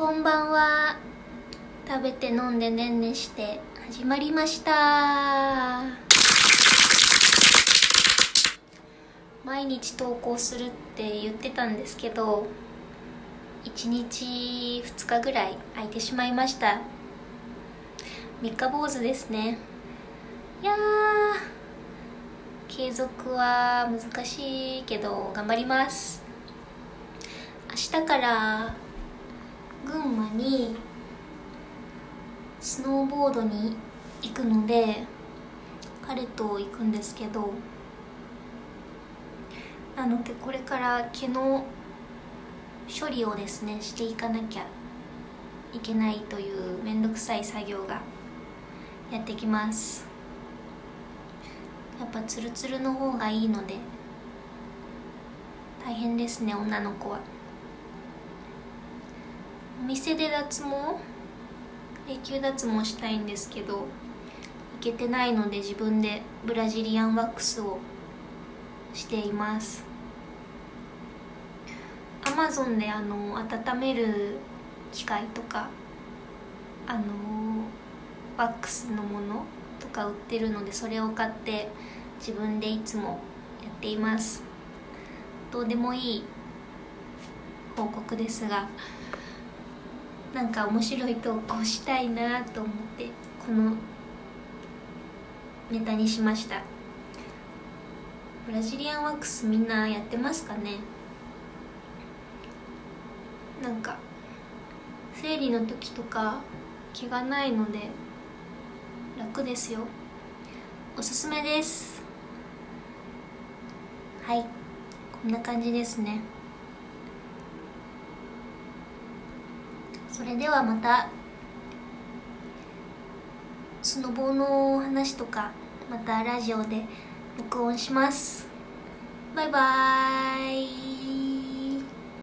こんばんは。食べて飲んでねんねして始まりました。毎日投稿するって言ってたんですけど1日2日ぐらい空いてしまいました。三日坊主ですね。いや継続は難しいけど頑張ります。明日から群馬にスノーボードに行くので彼と行くんですけどなのでこれから毛の処理をですねしていかなきゃいけないという面倒くさい作業がやってきます。やっぱツルツルの方がいいので大変ですね女の子は。お店で脱毛？永久脱毛したいんですけど行けてないので自分でブラジリアンワックスをしています。アマゾンであの温める機械とかあのワックスのものとか売ってるのでそれを買って自分でいつもやっています。どうでもいい報告ですがなんか面白い投稿したいなと思ってこのネタにしました。ブラジリアンワックスみんなやってますかね？なんか生理の時とか毛がないので楽ですよ。おすすめです。はい。こんな感じですね。それではまたスノボーの話とかまたラジオで録音します。バイバーイ。